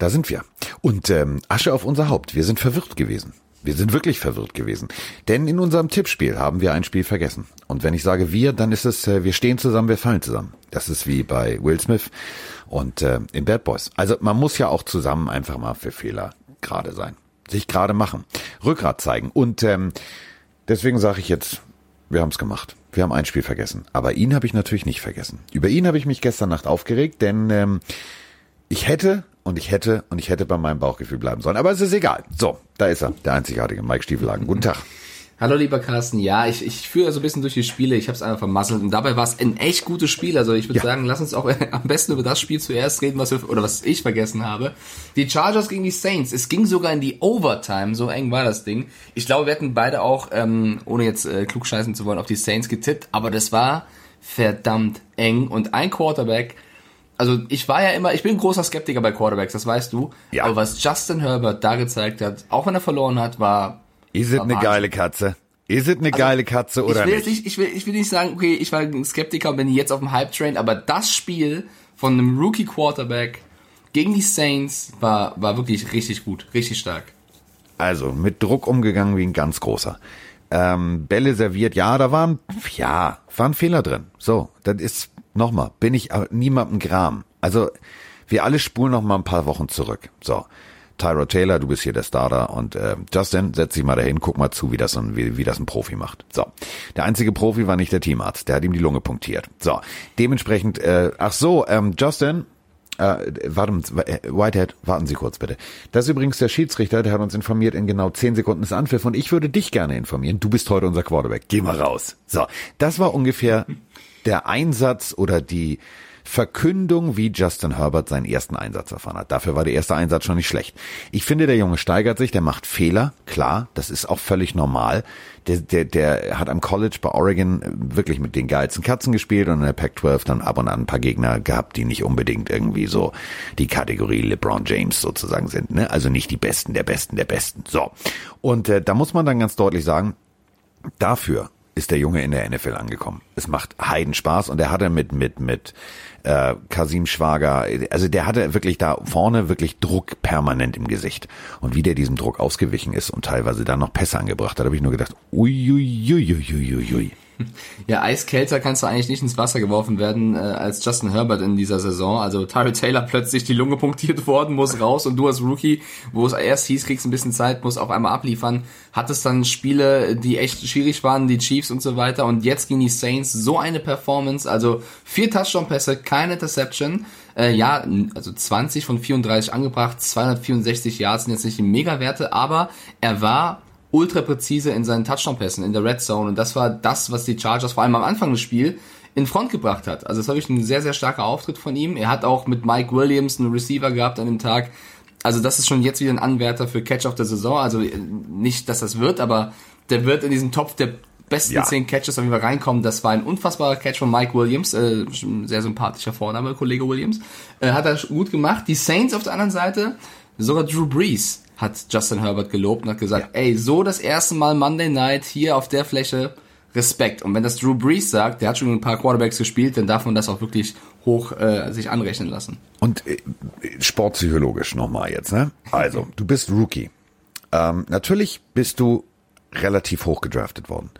da sind wir. Und ähm, Asche auf unser Haupt. Wir sind verwirrt gewesen. Wir sind wirklich verwirrt gewesen. Denn in unserem Tippspiel haben wir ein Spiel vergessen. Und wenn ich sage wir, dann ist es, äh, wir stehen zusammen, wir fallen zusammen. Das ist wie bei Will Smith und äh, in Bad Boys. Also man muss ja auch zusammen einfach mal für Fehler gerade sein. Sich gerade machen. Rückgrat zeigen. Und ähm, deswegen sage ich jetzt, wir haben es gemacht. Wir haben ein Spiel vergessen. Aber ihn habe ich natürlich nicht vergessen. Über ihn habe ich mich gestern Nacht aufgeregt, denn ähm, ich hätte und ich hätte und ich hätte bei meinem Bauchgefühl bleiben sollen. Aber es ist egal. So, da ist er, der einzigartige Mike Stiefelhagen. Guten Tag. Hallo lieber Carsten, ja, ich, ich führe so ein bisschen durch die Spiele, ich habe es einfach vermasselt und dabei war es ein echt gutes Spiel. Also ich würde ja. sagen, lass uns auch am besten über das Spiel zuerst reden, was wir, oder was ich vergessen habe. Die Chargers gegen die Saints. Es ging sogar in die Overtime, so eng war das Ding. Ich glaube, wir hatten beide auch, ähm, ohne jetzt äh, klugscheißen zu wollen, auf die Saints getippt, aber das war verdammt eng und ein Quarterback also ich war ja immer, ich bin ein großer Skeptiker bei Quarterbacks, das weißt du. Ja. Aber was Justin Herbert da gezeigt hat, auch wenn er verloren hat, war. Ist es eine geile Katze? Ist es eine also, geile Katze oder ich will nicht? nicht? Ich will, ich will nicht sagen, okay, ich war ein Skeptiker und bin jetzt auf dem Hype-Train, aber das Spiel von einem Rookie-Quarterback gegen die Saints war, war wirklich richtig gut, richtig stark. Also, mit Druck umgegangen wie ein ganz großer. Ähm, Bälle serviert, ja, da waren, ja, waren Fehler drin. So, das ist nochmal, bin ich niemandem Gram. Also wir alle spulen noch mal ein paar Wochen zurück. So, Tyro Taylor, du bist hier der Starter und äh, Justin, setz dich mal dahin, guck mal zu, wie das, ein, wie, wie das ein Profi macht. So, der einzige Profi war nicht der Teamarzt, der hat ihm die Lunge punktiert. So, dementsprechend, äh, ach so, ähm, Justin, äh, warten, äh, Whitehead, warten Sie kurz bitte. Das ist übrigens der Schiedsrichter, der hat uns informiert, in genau zehn Sekunden ist Anpfiff und ich würde dich gerne informieren. Du bist heute unser Quarterback. Geh mal raus. So, das war ungefähr der Einsatz oder die Verkündung, wie Justin Herbert seinen ersten Einsatz erfahren hat. Dafür war der erste Einsatz schon nicht schlecht. Ich finde, der Junge steigert sich, der macht Fehler, klar, das ist auch völlig normal. Der, der, der hat am College bei Oregon wirklich mit den geilsten Katzen gespielt und in der Pac-12 dann ab und an ein paar Gegner gehabt, die nicht unbedingt irgendwie so die Kategorie LeBron James sozusagen sind. Ne? Also nicht die Besten der Besten der Besten. So. Und äh, da muss man dann ganz deutlich sagen, dafür ist der Junge in der NFL angekommen. Es macht Heiden Spaß und er hatte mit mit mit äh, Kasim Schwager, also der hatte wirklich da vorne wirklich Druck permanent im Gesicht und wie der diesem Druck ausgewichen ist und teilweise dann noch Pässe angebracht hat, habe ich nur gedacht, uiuiuiuiui. Ui, ui, ui, ui. Ja, eiskälter kannst du eigentlich nicht ins Wasser geworfen werden äh, als Justin Herbert in dieser Saison. Also Tyrell Taylor plötzlich die Lunge punktiert worden, muss raus und du als Rookie, wo es erst hieß, kriegst ein bisschen Zeit, muss auf einmal abliefern, hattest dann Spiele, die echt schwierig waren, die Chiefs und so weiter. Und jetzt gegen die Saints so eine Performance, also vier Touchdown-Pässe, keine Interception, äh, ja, also 20 von 34 angebracht, 264 Yards sind jetzt nicht die Mega-Werte, aber er war ultra präzise in seinen Touchdown-Pässen in der Red Zone und das war das, was die Chargers vor allem am Anfang des Spiels in Front gebracht hat. Also es war wirklich ein sehr, sehr starker Auftritt von ihm. Er hat auch mit Mike Williams einen Receiver gehabt an dem Tag. Also das ist schon jetzt wieder ein Anwärter für Catch of the Saison. Also äh, nicht, dass das wird, aber der wird in diesen Topf der besten ja. zehn Catches auf jeden Fall reinkommen. Das war ein unfassbarer Catch von Mike Williams, äh, sehr sympathischer Vorname, Kollege Williams. Äh, hat er gut gemacht. Die Saints auf der anderen Seite, sogar Drew Brees hat Justin Herbert gelobt und hat gesagt, ja. ey, so das erste Mal Monday Night hier auf der Fläche, Respekt. Und wenn das Drew Brees sagt, der hat schon ein paar Quarterbacks gespielt, dann darf man das auch wirklich hoch äh, sich anrechnen lassen. Und äh, sportpsychologisch nochmal jetzt, ne? Also, du bist Rookie. Ähm, natürlich bist du relativ hoch gedraftet worden.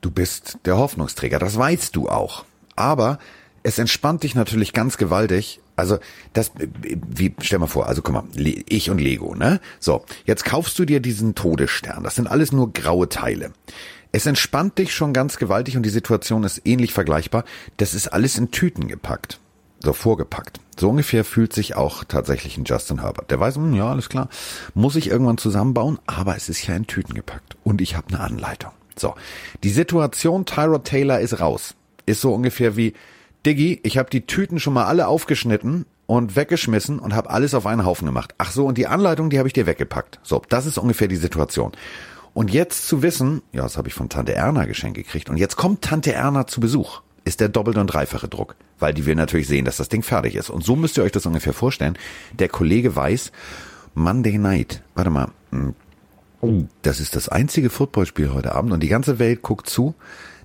Du bist der Hoffnungsträger, das weißt du auch. Aber es entspannt dich natürlich ganz gewaltig. Also das, wie stell mal vor, also guck mal, ich und Lego, ne? So, jetzt kaufst du dir diesen Todesstern. Das sind alles nur graue Teile. Es entspannt dich schon ganz gewaltig und die Situation ist ähnlich vergleichbar. Das ist alles in Tüten gepackt. So vorgepackt. So ungefähr fühlt sich auch tatsächlich ein Justin Herbert. Der weiß, hm, ja, alles klar, muss ich irgendwann zusammenbauen, aber es ist ja in Tüten gepackt und ich habe eine Anleitung. So, die Situation Tyrod Taylor ist raus. Ist so ungefähr wie, Diggi, ich habe die Tüten schon mal alle aufgeschnitten und weggeschmissen und habe alles auf einen Haufen gemacht. Ach so, und die Anleitung, die habe ich dir weggepackt. So, das ist ungefähr die Situation. Und jetzt zu wissen, ja, das habe ich von Tante Erna geschenkt gekriegt, und jetzt kommt Tante Erna zu Besuch, ist der doppelte und dreifache Druck, weil die will natürlich sehen, dass das Ding fertig ist. Und so müsst ihr euch das ungefähr vorstellen. Der Kollege weiß, Monday Night, warte mal, hm, das ist das einzige Footballspiel heute Abend und die ganze Welt guckt zu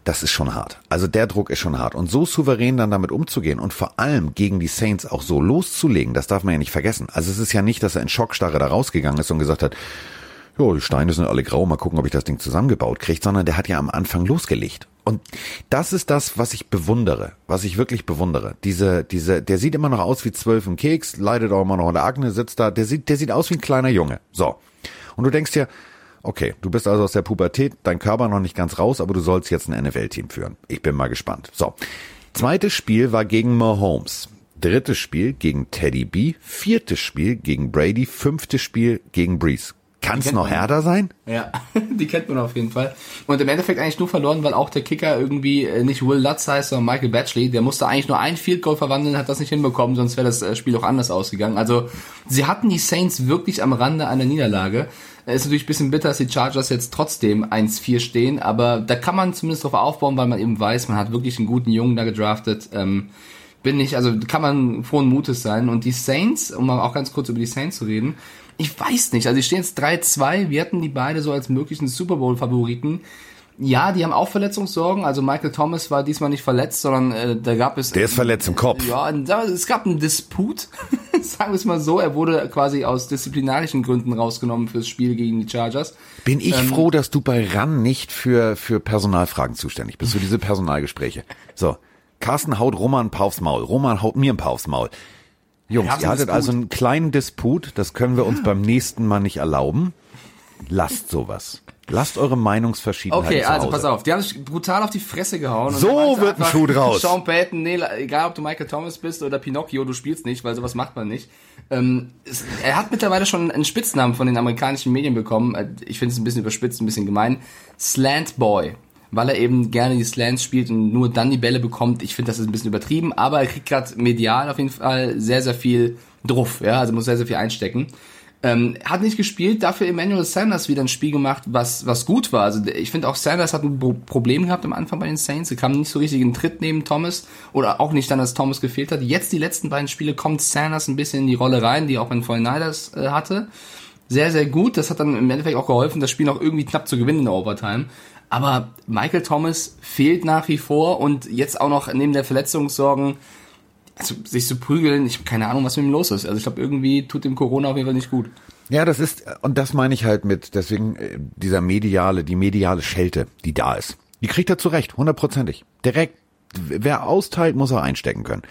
das ist schon hart. Also der Druck ist schon hart. Und so souverän dann damit umzugehen und vor allem gegen die Saints auch so loszulegen, das darf man ja nicht vergessen. Also es ist ja nicht, dass er in Schockstarre da rausgegangen ist und gesagt hat, jo, die Steine sind alle grau, mal gucken, ob ich das Ding zusammengebaut kriege, sondern der hat ja am Anfang losgelegt. Und das ist das, was ich bewundere, was ich wirklich bewundere. Diese, diese, der sieht immer noch aus wie zwölf im Keks, leidet auch immer noch in der Akne, sitzt da, der sieht, der sieht aus wie ein kleiner Junge. So. Und du denkst dir, okay, du bist also aus der Pubertät, dein Körper noch nicht ganz raus, aber du sollst jetzt ein NFL-Team führen. Ich bin mal gespannt. So. Zweites Spiel war gegen Mahomes. Drittes Spiel gegen Teddy B. Viertes Spiel gegen Brady. Fünftes Spiel gegen Breeze. Kann es noch härter sein? Ja, die kennt man auf jeden Fall. Und im Endeffekt eigentlich nur verloren, weil auch der Kicker irgendwie äh, nicht Will Lutz heißt, sondern Michael Batchley. Der musste eigentlich nur ein Field Goal verwandeln, hat das nicht hinbekommen, sonst wäre das äh, Spiel auch anders ausgegangen. Also sie hatten die Saints wirklich am Rande einer Niederlage. Ist natürlich ein bisschen bitter, dass die Chargers jetzt trotzdem 1-4 stehen, aber da kann man zumindest drauf aufbauen, weil man eben weiß, man hat wirklich einen guten Jungen da gedraftet. Ähm, bin ich, also kann man frohen Mutes sein. Und die Saints, um mal auch ganz kurz über die Saints zu reden, ich weiß nicht, also die stehen jetzt 3-2, wir hatten die beide so als möglichen Super Bowl-Favoriten. Ja, die haben auch Verletzungssorgen. Also Michael Thomas war diesmal nicht verletzt, sondern äh, da gab es. Der ist verletzt im Kopf. Ja, es gab einen Disput, sagen wir es mal so. Er wurde quasi aus disziplinarischen Gründen rausgenommen fürs Spiel gegen die Chargers. Bin ich ähm, froh, dass du bei RAN nicht für, für Personalfragen zuständig bist, für diese Personalgespräche. So. Carsten haut Roman ein paar aufs Maul. Roman haut mir ein paar aufs Maul. Jungs, ihr hattet also einen kleinen Disput, das können wir uns beim nächsten Mal nicht erlauben. Lasst sowas. Lasst eure Meinungsverschiedenheit Okay, also pass auf, die haben sich brutal auf die Fresse gehauen. so wird ein Schuh draus. Sean Payton, nee, egal ob du Michael Thomas bist oder Pinocchio, du spielst nicht, weil sowas macht man nicht. Ähm, es, er hat mittlerweile schon einen Spitznamen von den amerikanischen Medien bekommen. Äh, ich finde es ein bisschen überspitzt, ein bisschen gemein. Slant Boy weil er eben gerne die Slants spielt und nur dann die Bälle bekommt. Ich finde, das ist ein bisschen übertrieben, aber er kriegt gerade medial auf jeden Fall sehr, sehr viel Druff, ja, also muss sehr, sehr viel einstecken. Ähm, hat nicht gespielt, dafür Emmanuel Sanders wieder ein Spiel gemacht, was, was gut war. Also ich finde auch Sanders hat ein Problem gehabt am Anfang bei den Saints. Er kam nicht so richtig in Tritt neben Thomas oder auch nicht dann, dass Thomas gefehlt hat. Jetzt die letzten beiden Spiele kommt Sanders ein bisschen in die Rolle rein, die auch in 49ers äh, hatte. Sehr, sehr gut. Das hat dann im Endeffekt auch geholfen, das Spiel noch irgendwie knapp zu gewinnen in der Overtime. Aber Michael Thomas fehlt nach wie vor und jetzt auch noch neben der Verletzungssorgen, also sich zu prügeln, ich habe keine Ahnung, was mit ihm los ist. Also ich glaube, irgendwie tut dem Corona auf jeden Fall nicht gut. Ja, das ist, und das meine ich halt mit, deswegen äh, dieser mediale, die mediale Schelte, die da ist. Die kriegt er zurecht, hundertprozentig. Direkt, wer austeilt, muss er einstecken können.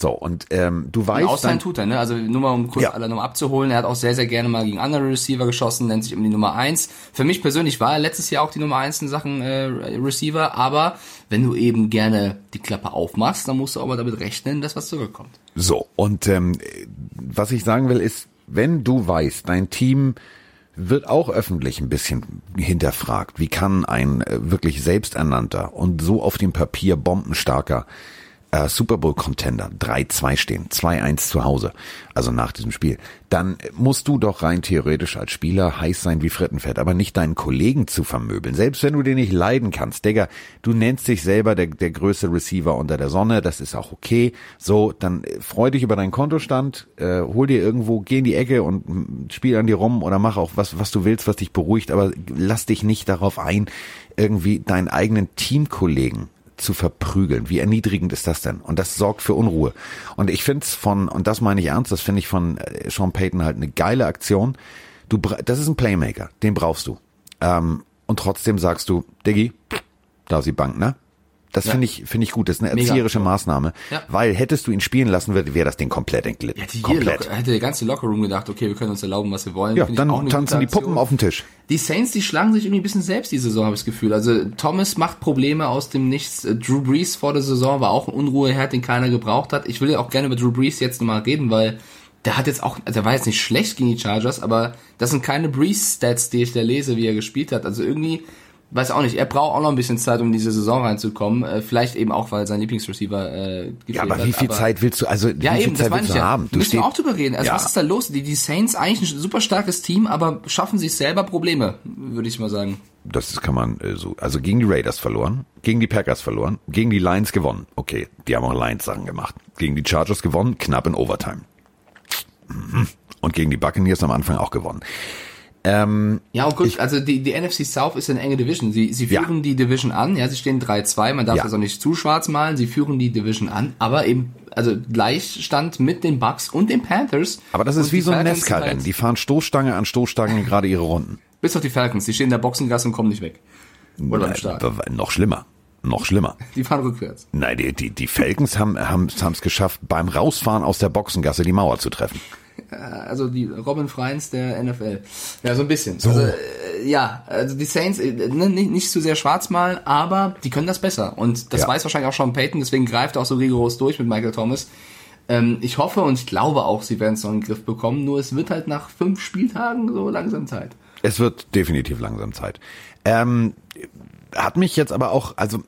So, und ähm, du weißt. Austeilen tut er, ne? Also nur mal um kurz ja. alle nochmal abzuholen. Er hat auch sehr, sehr gerne mal gegen andere Receiver geschossen, nennt sich um die Nummer eins. Für mich persönlich war er letztes Jahr auch die Nummer eins in Sachen äh, Receiver, aber wenn du eben gerne die Klappe aufmachst, dann musst du auch mal damit rechnen, dass was zurückkommt. So, und ähm, was ich sagen will, ist, wenn du weißt, dein Team wird auch öffentlich ein bisschen hinterfragt. Wie kann ein äh, wirklich selbsternannter und so auf dem Papier bombenstarker äh, Super Bowl Contender 3-2 stehen, 2-1 zu Hause, also nach diesem Spiel, dann musst du doch rein theoretisch als Spieler heiß sein wie Frittenfett, aber nicht deinen Kollegen zu vermöbeln. Selbst wenn du den nicht leiden kannst, Digga, du nennst dich selber der, der größte Receiver unter der Sonne, das ist auch okay. So, dann freu dich über deinen Kontostand, äh, hol dir irgendwo, geh in die Ecke und spiel an dir rum oder mach auch was, was du willst, was dich beruhigt, aber lass dich nicht darauf ein, irgendwie deinen eigenen Teamkollegen zu verprügeln. Wie erniedrigend ist das denn? Und das sorgt für Unruhe. Und ich finde es von, und das meine ich ernst, das finde ich von äh, Sean Payton halt eine geile Aktion. Du, das ist ein Playmaker, den brauchst du. Ähm, und trotzdem sagst du, Diggi, da ist die Bank, ne? Das ja. finde ich, finde ich gut. Das ist eine erzieherische Mega. Maßnahme. Ja. Weil hättest du ihn spielen lassen, wäre wär das Ding komplett entglitten. Hätte, komplett. hätte der ganze Lockerroom gedacht, okay, wir können uns erlauben, was wir wollen. Ja, dann tanzen die Puppen auf den Tisch. Die Saints, die schlagen sich irgendwie ein bisschen selbst die Saison, habe ich das Gefühl. Also Thomas macht Probleme aus dem Nichts. Äh, Drew Brees vor der Saison war auch ein Unruheherd, den keiner gebraucht hat. Ich will ja auch gerne über Drew Brees jetzt nochmal reden, weil der hat jetzt auch, also der war jetzt nicht schlecht gegen die Chargers, aber das sind keine Brees-Stats, die ich da lese, wie er gespielt hat. Also irgendwie weiß auch nicht, er braucht auch noch ein bisschen Zeit, um in diese Saison reinzukommen. Äh, vielleicht eben auch, weil sein Lieblingsreceiver äh, Ja, aber wie viel hat, Zeit willst du, also ja, wie viel eben, Zeit willst du ja. haben? Du müssen wir auch drüber reden. Also ja. was ist da los? Die, die Saints eigentlich ein super starkes Team, aber schaffen sich selber Probleme, würde ich mal sagen. Das kann man äh, so, also gegen die Raiders verloren, gegen die Packers verloren, gegen die Lions gewonnen. Okay, die haben auch Lions Sachen gemacht. Gegen die Chargers gewonnen, knapp in Overtime. Mhm. Und gegen die Buccaneers am Anfang auch gewonnen Ähm, Ja, und gut, also die, die NFC South ist eine enge Division. Sie, sie Ja. führen die Division an, ja, sie stehen 3-2, man darf Ja. das auch nicht zu schwarz malen, sie führen die Division an, aber eben, also Gleichstand mit den Bucks und den Panthers. aber das ist wie so ein Nesca-Rennen. halt- Die fahren Stoßstange an Stoßstange gerade ihre Runden. Bis auf die Falcons, die stehen in der Boxengasse und kommen nicht weg. Oder am Start. Noch schlimmer. Noch schlimmer. Die fahren rückwärts. Nein, die, die, die Falcons haben haben es geschafft, beim Rausfahren aus der Boxengasse die Mauer zu treffen. Also die Robin Freins der NFL. Ja, so ein bisschen. Also, äh, ja, also die Saints, äh, ne, nicht, nicht zu sehr schwarz malen, aber die können das besser. Und das Ja. weiß wahrscheinlich auch Sean Payton, deswegen greift er auch so rigoros durch mit Michael Thomas. Ähm, ich hoffe und ich glaube auch, sie werden es noch in den Griff bekommen, nur es wird halt nach fünf Spieltagen so langsam Zeit. Es wird definitiv langsam Zeit. Ähm, hat mich jetzt aber auch, also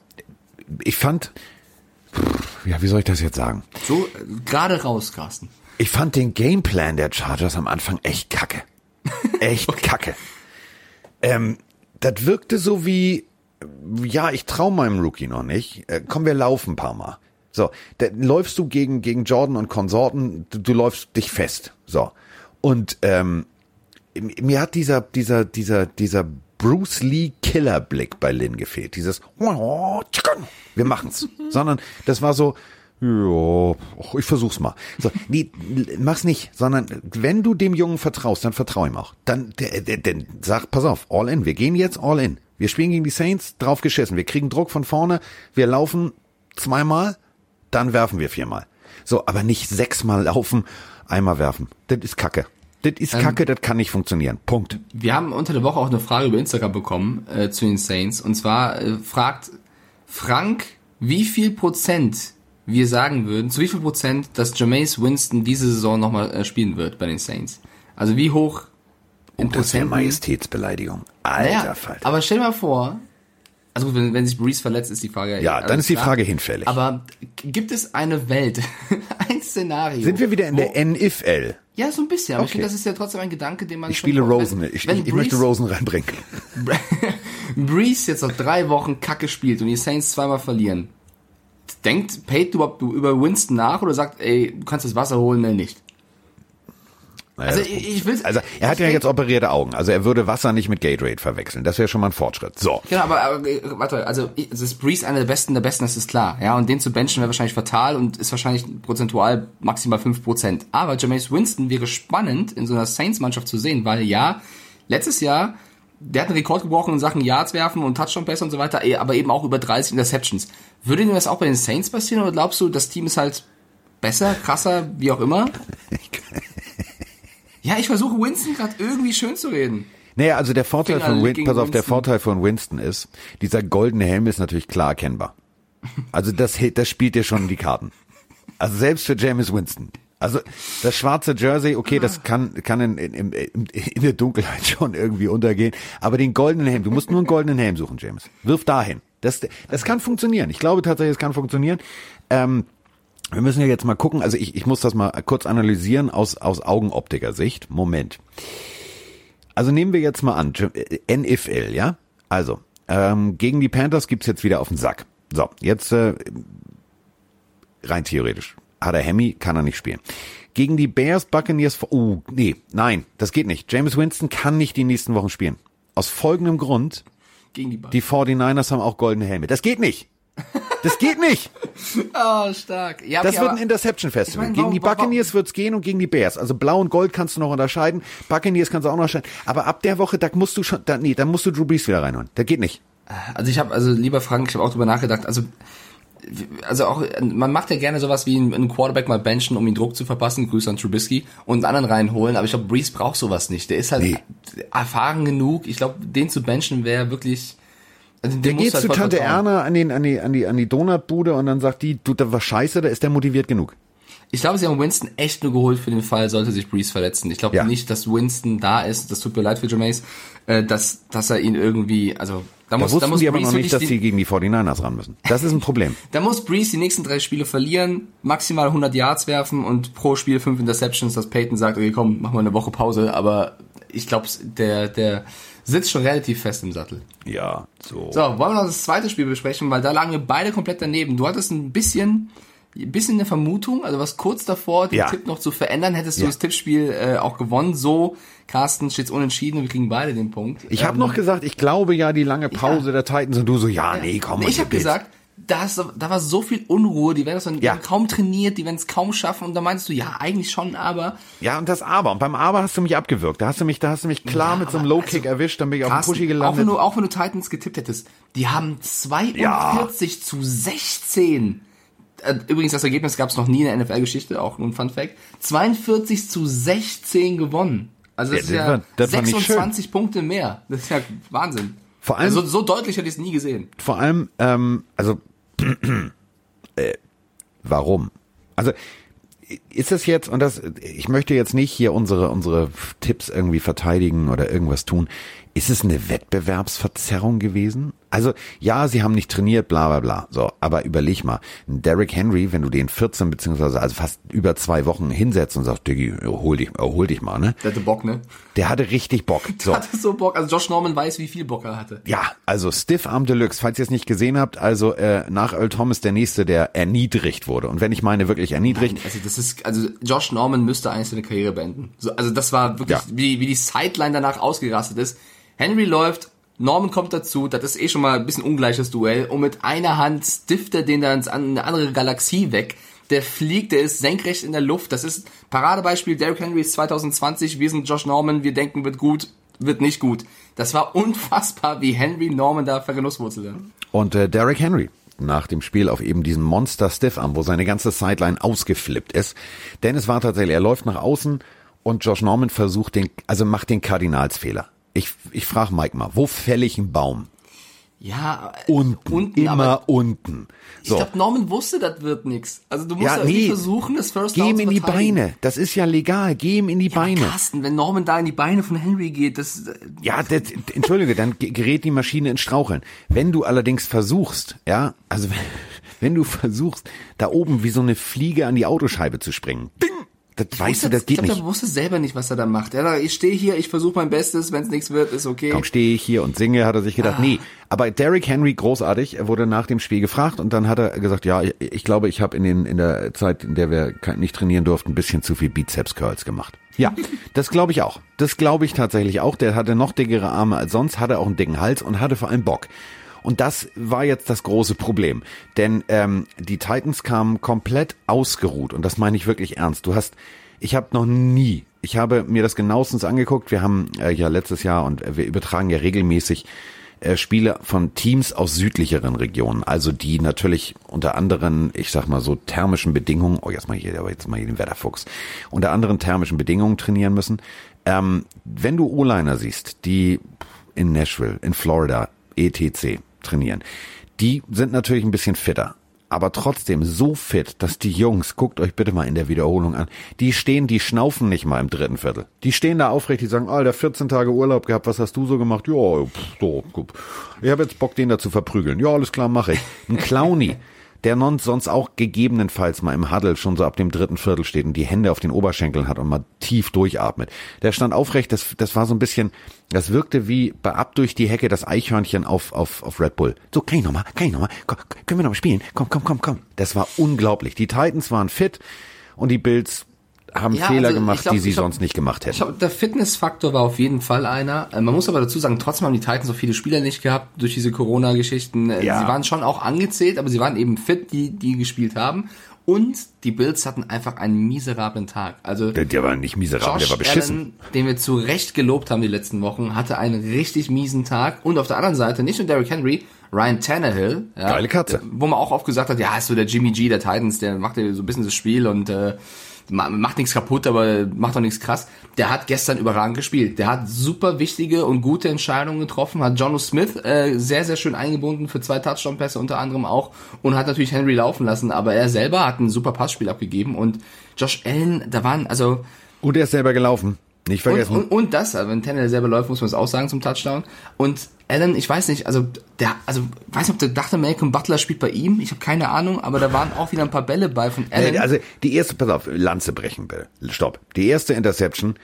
ich fand, ja, wie soll ich das jetzt sagen? So, äh, gerade raus, Carsten. Ich fand den Gameplan der Chargers am Anfang echt kacke. Echt kacke. Ähm, das wirkte so wie, ja, ich trau meinem Rookie noch nicht. Äh, komm, wir laufen ein paar Mal. So, da läufst du gegen, gegen Jordan und Konsorten, du, du läufst dich fest. So. Und ähm, mir hat dieser, dieser, dieser, dieser Bruce Lee Killerblick bei Lin gefehlt. Dieses wir machen's. Sondern das war so, ja, ich versuch's mal. So, nee, mach's nicht, sondern wenn du dem Jungen vertraust, dann vertrau ihm auch. Dann, der, sag, pass auf, all in. Wir gehen jetzt all in. Wir spielen gegen die Saints, drauf geschissen. Wir kriegen Druck von vorne, wir laufen zweimal, dann werfen wir viermal. So, aber nicht sechsmal laufen, einmal werfen. Das ist Kacke. Das ist Kacke, das kann nicht funktionieren. Punkt. Wir haben unter der Woche auch eine Frage über Instagram bekommen äh, zu den Saints. Und zwar äh, fragt Frank, wie viel Prozent wir sagen würden, zu wie viel Prozent, dass Jameis Winston diese Saison nochmal äh, spielen wird bei den Saints. Also wie hoch in Das wäre Prozenten. Majestätsbeleidigung. Alter Naja, Falter. aber stell dir mal vor, also gut, wenn, wenn sich Breeze verletzt, ist die Frage Ja, dann ist die klar. Frage hinfällig. Aber gibt es eine Welt, ein Szenario? Sind wir wieder in der NFL? Ja, so ein bisschen. Aber ich Okay. finde, das ist ja trotzdem ein Gedanke, den man. Ich spiele Rosen. wenn- Ich, ich, ich möchte Breeze- Rosen reinbringen. Breeze jetzt noch drei Wochen Kacke spielt und die Saints zweimal verlieren, denkt Pate überhaupt über Winston nach oder sagt, ey, du kannst das Wasser holen, mehr nicht? Also das- ich, ich will Also er hat ja jetzt operierte Augen. Also er würde Wasser nicht mit Gatorade verwechseln. Das wäre schon mal ein Fortschritt. So. Genau, aber, aber äh, warte, also es ist Breeze einer der besten der besten, das ist klar. Ja, und den zu benchen wäre wahrscheinlich fatal und ist wahrscheinlich prozentual maximal 5%. Aber Jameis Winston wäre spannend in so einer Saints-Mannschaft zu sehen, weil ja, letztes Jahr, der hat einen Rekord gebrochen in Sachen Yards werfen und Touchdown-Pässe und so weiter, eh, aber eben auch über 30 Interceptions. Würde dir das auch bei den Saints passieren oder glaubst du, das Team ist halt besser, krasser, wie auch immer? Ja, ich versuche Winston gerade irgendwie schön zu reden. Naja, also der Vorteil Finger von Winston, pass auf, der. Vorteil von Winston ist, dieser goldene Helm ist natürlich klar erkennbar. Also das, das spielt dir schon in die Karten. Also selbst für James Winston. Also das schwarze Jersey, okay, das kann, kann in, in, in, in der Dunkelheit schon irgendwie untergehen. Aber den goldenen Helm, du musst nur einen goldenen Helm suchen, James. Wirf dahin. Das, das kann funktionieren. Ich glaube tatsächlich, es kann funktionieren. Ähm, wir müssen ja jetzt mal gucken, also ich, ich muss das mal kurz analysieren aus, aus Augenoptiker-Sicht. Moment. Also nehmen wir jetzt mal an, äh, NFL, ja? Also, ähm, gegen die Panthers gibt's jetzt wieder auf den Sack. So, jetzt äh, rein theoretisch. Hat er Hemi, kann er nicht spielen. Gegen die Bears, Buccaneers, oh, nee, nein, das geht nicht. James Winston kann nicht die nächsten Wochen spielen. Aus folgendem Grund, Gegen die Bucks. die 49ers haben auch goldene Helme. Das geht nicht. Das geht nicht. Oh, stark. Ja, Das wird ein Interception Festival. Ich mein, gegen die Buccaneers wird's gehen und gegen die Bears. Also blau und gold kannst du noch unterscheiden. Buccaneers kannst du auch noch unterscheiden. Aber ab der Woche, da musst du schon, da, nee, da musst du Drew Brees wieder reinholen. Das geht nicht. Also ich habe, also lieber Frank, ich habe auch drüber nachgedacht, also also auch, man macht ja gerne sowas wie einen Quarterback mal benchen, um ihn Druck zu verpassen, Grüße an Trubisky, und einen anderen reinholen, aber ich glaube, Breeze braucht sowas nicht. Der ist halt Nee. erfahren genug. Ich glaube, den zu benchen wäre wirklich, also Der geht halt zu Tante vertrauen. Erna an, den, an, die, an, die, an die Donutbude und dann sagt die, du, da war scheiße, da ist der motiviert genug. Ich glaube, sie haben Winston echt nur geholt für den Fall, sollte sich Breeze verletzen. Ich glaube Ja. nicht, dass Winston da ist, das tut mir leid für Jameis, äh, dass, dass er ihn irgendwie, also da Da muss, da wussten muss die aber Breeze noch nicht, dass die- sie gegen die 49ers ran müssen. Das ist ein Problem. Da muss Breeze die nächsten drei Spiele verlieren, maximal 100 Yards werfen und pro Spiel fünf Interceptions, dass Peyton sagt, okay, komm, mach mal eine Woche Pause, aber ich glaube, der, der sitzt schon relativ fest im Sattel. ja, so. So, wollen wir noch das zweite Spiel besprechen, weil da lagen wir beide komplett daneben. Du hattest ein bisschen ein bisschen eine Vermutung, also was kurz davor, den Ja. Tipp noch zu verändern, hättest du Ja. das Tippspiel äh, auch gewonnen. So, Carsten steht's unentschieden und wir kriegen beide den Punkt. Ich habe Ähm, noch gesagt, ich glaube ja, die lange Pause der Titans und du so, ja, nee, komm. Nee, ich habe gesagt, da, ist, da war so viel Unruhe, die werden das dann Ja. kaum trainiert, die werden es kaum schaffen und da meinst du, ja, eigentlich schon, aber Ja, und das Aber. Und beim Aber hast du mich abgewürgt. Da hast du mich, da hast du mich klar Ja, mit so einem Low-Kick erwischt, dann bin ich auf dem Carsten, Pushy auch wenn, gelandet. du, auch wenn du Titans getippt hättest, die haben 42 Ja. zu 16. Äh, Übrigens, das Ergebnis gab es noch nie in der NFL-Geschichte, auch nur ein Fun Fact. 42 zu 16 gewonnen. Also das Ja, ist das ja war- das war nicht 26 Punkte mehr. Das ist ja Wahnsinn. Vor allem- also, so deutlich hätte ich es nie gesehen. Vor allem, ähm, also, äh, warum? Also, ist es jetzt, und das, ich möchte jetzt nicht hier unsere, unsere Tipps irgendwie verteidigen oder irgendwas tun. Ist es eine Wettbewerbsverzerrung gewesen? Also, ja, sie haben nicht trainiert, bla, bla, bla. So, aber überleg mal, Derrick Henry, wenn du den 14 beziehungsweise also fast über zwei Wochen hinsetzt und sagst, Diggi, hol dich, hol dich mal, ne? Der hatte Bock, ne? Der hatte richtig Bock. So. Hatte so Bock. Also Josh Norman weiß, wie viel Bock er hatte. Ja, also Stiff Arm Deluxe, falls ihr es nicht gesehen habt, also äh, nach Earl Thomas der nächste, der erniedrigt wurde. Und wenn ich meine wirklich erniedrigt, Also das ist, also Josh Norman müsste eigentlich seine Karriere beenden. So, also das war wirklich, Ja. wie, wie die Sideline danach ausgerastet ist. Henry läuft, Norman kommt dazu, das ist eh schon mal ein bisschen ungleiches Duell und mit einer Hand stifft er den dann an- eine andere Galaxie weg. Der fliegt, der ist senkrecht in der Luft. Das ist Paradebeispiel. Derrick Henry ist 2020. Wir sind Josh Norman. Wir denken, wird gut, wird nicht gut. Das war unfassbar, wie Henry Norman da vergenusswurzelte. und äh, Derrick Henry nach dem Spiel auf eben diesem Monster Stiff Arm, wo seine ganze Sideline ausgeflippt ist. Denn es war tatsächlich, er läuft nach außen und Josh Norman versucht den, also macht den Kardinalsfehler. Ich, ich frage Mike mal, wo fäll ich einen Baum? Ja, äh, Unten, immer aber unten. ich So. glaube, Norman wusste, das wird nix. Also du musst Ja, irgendwie nee. versuchen, das First Geh Down ihm zu in die. Beine. Das ist ja legal. Geh ihm in die Ja, Beine. Carsten, wenn Norman da in die Beine von Henry geht, das äh, Ja, das, entschuldige, dann ge- gerät die Maschine ins Straucheln. Wenn du allerdings versuchst, ja, also wenn, wenn du versuchst, da oben wie so eine Fliege an die Autoscheibe zu springen, ding, das weißt du, das ich geht glaub, nicht. Der wusste selber nicht, was er da macht. Ja, ich stehe hier, ich versuche mein Bestes, wenn es nichts wird, ist okay. Kaum stehe ich hier und singe, hat er sich Ah. gedacht, nee. Aber Derrick Henry, großartig, er wurde nach dem Spiel gefragt und dann hat er gesagt, ja, ich, ich glaube, ich habe in, den, in der Zeit, in der wir nicht trainieren durften, ein bisschen zu viel Bizeps-Curls gemacht. Ja, das glaube ich auch. Das glaube ich tatsächlich auch. Der hatte noch dickere Arme als sonst, hatte auch einen dicken Hals und hatte vor allem Bock. Und das war jetzt das große Problem. Denn ähm, die Titans kamen komplett ausgeruht. Und das meine ich wirklich ernst. Du hast, ich habe noch nie, ich habe mir das genauestens angeguckt. Wir haben äh, ja letztes Jahr und wir übertragen ja regelmäßig äh, Spiele von Teams aus südlicheren Regionen, also die natürlich unter anderen, ich sag mal so thermischen Bedingungen, oh jetzt mal hier, aber jetzt mal hier den Wetterfuchs, unter anderen thermischen Bedingungen trainieren müssen. Ähm, wenn du O-Liner siehst, die in Nashville, in Florida, etc. trainieren, die sind natürlich ein bisschen fitter. Aber trotzdem so fit, dass die Jungs, guckt euch bitte mal in der Wiederholung an, die stehen, die schnaufen nicht mal im dritten Viertel. Die stehen da aufrecht, die sagen, Alter, 14 Tage Urlaub gehabt, was hast du so gemacht? Ja, so, gut. ich habe jetzt Bock, den da zu verprügeln. Ja, alles klar, mache ich. Ein Clowny, der sonst auch gegebenenfalls mal im Huddle schon so ab dem dritten Viertel steht und die Hände auf den Oberschenkeln hat und mal tief durchatmet. Der stand aufrecht, das, das war so ein bisschen, das wirkte wie bei ab durch die Hecke das Eichhörnchen auf, auf, auf Red Bull. So, kann ich nochmal, kann ich nochmal, können wir nochmal spielen? Komm, komm, komm, komm. Das war unglaublich. Die Titans waren fit und die Bills haben Ja, Fehler also, gemacht, ich glaub- die sie ich glaub- sonst nicht gemacht Ich hätten. glaube, der Fitnessfaktor war auf jeden Fall einer. Äh, Man muss aber dazu sagen, trotzdem haben die Titans so viele Spieler nicht gehabt durch diese Corona-Geschichten. Äh, Ja. Sie waren schon auch angezählt, aber sie waren eben fit, die, die gespielt haben. Und die Bills hatten einfach einen miserablen Tag. Also Der, der war nicht miserabel, Josh der war beschissen. Allen, den wir zu Recht gelobt haben die letzten Wochen, hatte einen richtig miesen Tag. Und auf der anderen Seite nicht nur Derrick Henry, Ryan Tannehill. Ja, Geile Katze. Wo man auch oft gesagt hat, ja, ist so der Jimmy G der Titans, der macht ja so ein bisschen das Spiel und äh, macht nichts kaputt, aber macht auch nichts krass. Der hat gestern überragend gespielt. Der hat super wichtige und gute Entscheidungen getroffen, hat Jono Smith äh, sehr, sehr schön eingebunden für zwei Touchdown-Pässe unter anderem auch und hat natürlich Henry laufen lassen, aber er selber hat ein super Passspiel abgegeben und Josh Allen, da waren, also Und er ist selber gelaufen. Nicht und, vergessen. und, und das, also wenn Tannehill selber läuft, muss man es auch sagen zum Touchdown. Und Allen, ich weiß nicht, also der, also weiß nicht, ob der dachte, Malcolm Butler spielt bei ihm. Ich habe keine Ahnung, aber da waren auch wieder ein paar Bälle bei von Allen. Äh, Also die erste, pass auf, Lanze brechen bitte. Stopp. Die erste Interception,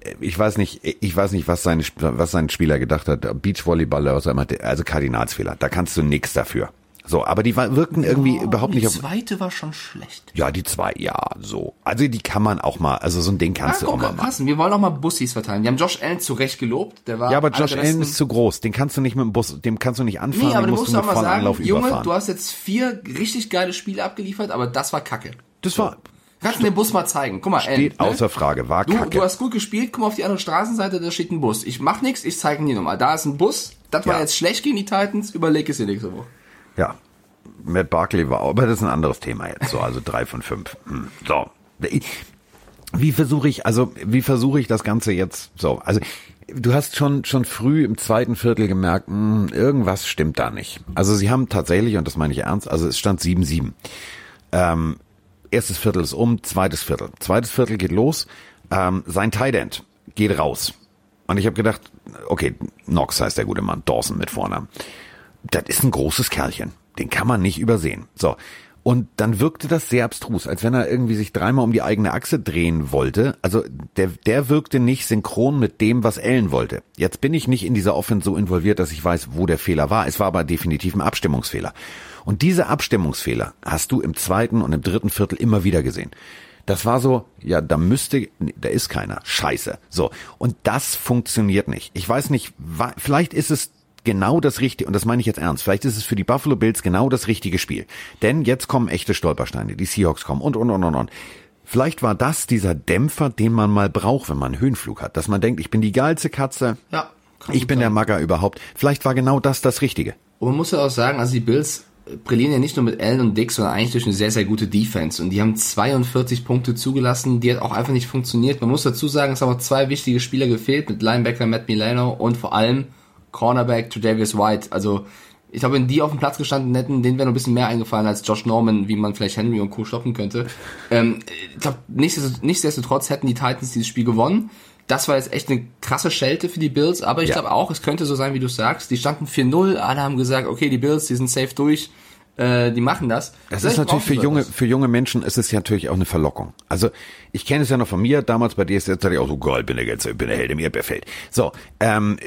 äh, ich weiß nicht, ich weiß nicht, was sein, was sein Spieler gedacht hat. Beachvolleyball oder was er immer, also Kardinalsfehler. Da kannst du nix dafür. So, aber die wirkten irgendwie Oh, überhaupt nicht Die auf. zweite war schon schlecht. Ja, die zwei, ja, so. Also die kann man auch mal, also so ein Ding kannst Ah, du auch mal machen. Wir wollen auch mal Bussis verteilen. Wir haben Josh Allen zu Recht gelobt. Der war Ja, aber Josh Allen ist zu groß. Den kannst du nicht mit dem Bus, dem kannst du nicht anfahren, Nee, aber den du musst musst du auch mit mal sagen, Anlauf Junge, überfahren. du hast jetzt vier richtig geile Spiele abgeliefert, aber das war Kacke. das war, Kannst du den Bus mal zeigen? Guck mal, Allen. steht außer Frage, war Du, kacke. du hast gut gespielt, guck mal auf die andere Straßenseite, da steht ein Bus. Ich mach nichts, ich zeige ihn dir nochmal. Da ist ein Bus, das war Ja. jetzt schlecht gegen die Titans, überleg es dir nächste Woche. Ja, Matt Barkley war, aber das ist ein anderes Thema jetzt. So, also drei von fünf. Hm, So, wie versuche ich, also wie versuche ich das Ganze jetzt? So, also du hast schon schon früh im zweiten Viertel gemerkt, hm, irgendwas stimmt da nicht. Also sie haben tatsächlich, und das meine ich ernst, also es stand 7-7. Ähm, erstes Viertel ist um, zweites Viertel. Zweites Viertel geht los. Ähm, sein Tight End geht raus. Und ich habe gedacht, okay, Knox heißt der gute Mann, Dawson mit Vornamen. Das ist ein großes Kerlchen. Den kann man nicht übersehen. So. Und dann wirkte das sehr abstrus, als wenn er irgendwie sich dreimal um die eigene Achse drehen wollte. Also der, der wirkte nicht synchron mit dem, was Ellen wollte. Jetzt bin ich nicht in dieser Offense so involviert, dass ich weiß, wo der Fehler war. Es war aber definitiv ein Abstimmungsfehler. Und diese Abstimmungsfehler hast du im zweiten und im dritten Viertel immer wieder gesehen. Das war so, ja, da müsste, nee, da ist keiner. Scheiße. So. Und das funktioniert nicht. Ich weiß nicht, vielleicht ist es genau das Richtige, und das meine ich jetzt ernst, vielleicht ist es für die Buffalo Bills genau das richtige Spiel. Denn jetzt kommen echte Stolpersteine, die Seahawks kommen und, und, und, und, und. Vielleicht war das dieser Dämpfer, den man mal braucht, wenn man einen Höhenflug hat. Dass man denkt, ich bin die geilste Katze, Ja. ich bin sein. der Magger überhaupt. Vielleicht war genau das das Richtige. Und man muss ja auch sagen, also die Bills brillieren ja nicht nur mit Allen und Dix, sondern eigentlich durch eine sehr, sehr gute Defense. Und die haben 42 Punkte zugelassen, die hat auch einfach nicht funktioniert. Man muss dazu sagen, es haben auch zwei wichtige Spieler gefehlt, mit Linebacker Matt Milano und vor allem Cornerback Tredavious White. Also ich glaube, wenn die auf dem Platz gestanden hätten, denen wäre noch ein bisschen mehr eingefallen als Josh Norman, wie man vielleicht Henry und Co. stoppen könnte. Ähm, ich glaube, nichtsdestotrotz, hätten die Titans dieses Spiel gewonnen. Das war jetzt echt eine krasse Schelte für die Bills, aber ich Ja. glaube auch, es könnte so sein, wie du sagst. Die standen 4-0, alle haben gesagt, okay, die Bills, die sind safe durch, äh, die machen das. Das Vielleicht ist natürlich für junge, das. für junge Menschen ist es ja natürlich auch eine Verlockung. Also ich kenne es ja noch von mir, damals bei DSS hatte ich auch so, geil, bin der Geld, bin der Held im Erdbeerfeld. So, ähm,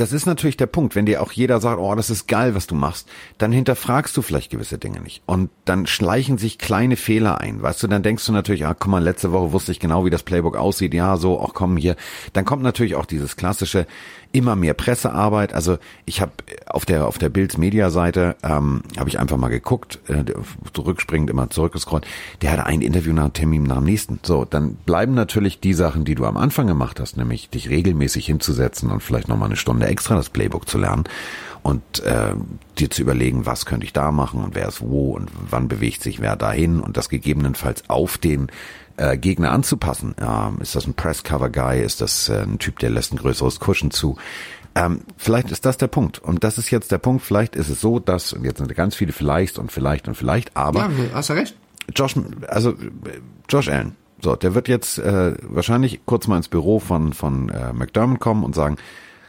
das ist natürlich der Punkt, wenn dir auch jeder sagt, oh, das ist geil, was du machst, dann hinterfragst du vielleicht gewisse Dinge nicht. Und dann schleichen sich kleine Fehler ein, weißt du, dann denkst du natürlich, ah, guck mal, letzte Woche wusste ich genau, wie das Playbook aussieht, ja, so, auch komm hier. Dann kommt natürlich auch dieses klassische, immer mehr Pressearbeit. Also ich habe auf der auf der Bills Media Seite ähm, habe ich einfach mal geguckt, äh, zurückspringend immer zurückgescrollt. Der hatte ein Interview nach dem Termin nach dem nächsten. So, dann bleiben natürlich die Sachen, die du am Anfang gemacht hast, nämlich dich regelmäßig hinzusetzen und vielleicht noch mal eine Stunde extra das Playbook zu lernen und äh, dir zu überlegen, was könnte ich da machen und wer ist wo und wann bewegt sich wer dahin und das gegebenenfalls auf den äh, Gegner anzupassen. Ähm, ist das ein Press-Cover-Guy? Ist das äh, ein Typ, der lässt ein größeres Cushion zu? Ähm, vielleicht ist das der Punkt. Und das ist jetzt der Punkt. Vielleicht ist es so, dass, und jetzt sind ganz viele vielleicht und vielleicht und vielleicht, aber Ja, hast du recht. Josh, also äh, Josh Allen, so, der wird jetzt äh, wahrscheinlich kurz mal ins Büro von von äh, McDermott kommen und sagen,